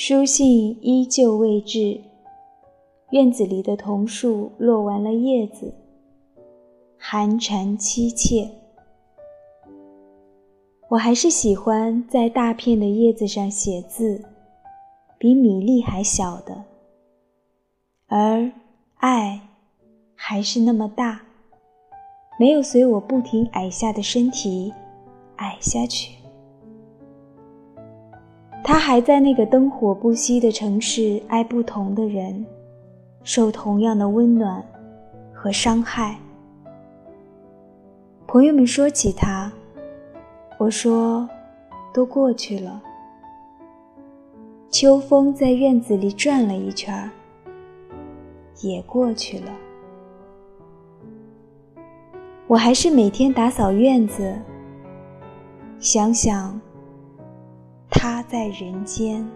书信依旧未至，院子里的桐树落完了叶子，寒蝉凄切。我还是喜欢在大片的叶子上写字，比米粒还小的，而爱还是那么大，没有随我不停矮下的身体矮下去。他还在那个灯火不息的城市爱不同的人，受同样的温暖和伤害。朋友们说起他。我说：“都过去了。”秋风在院子里转了一圈儿也过去了。我还是每天打扫院子，想想他在人间。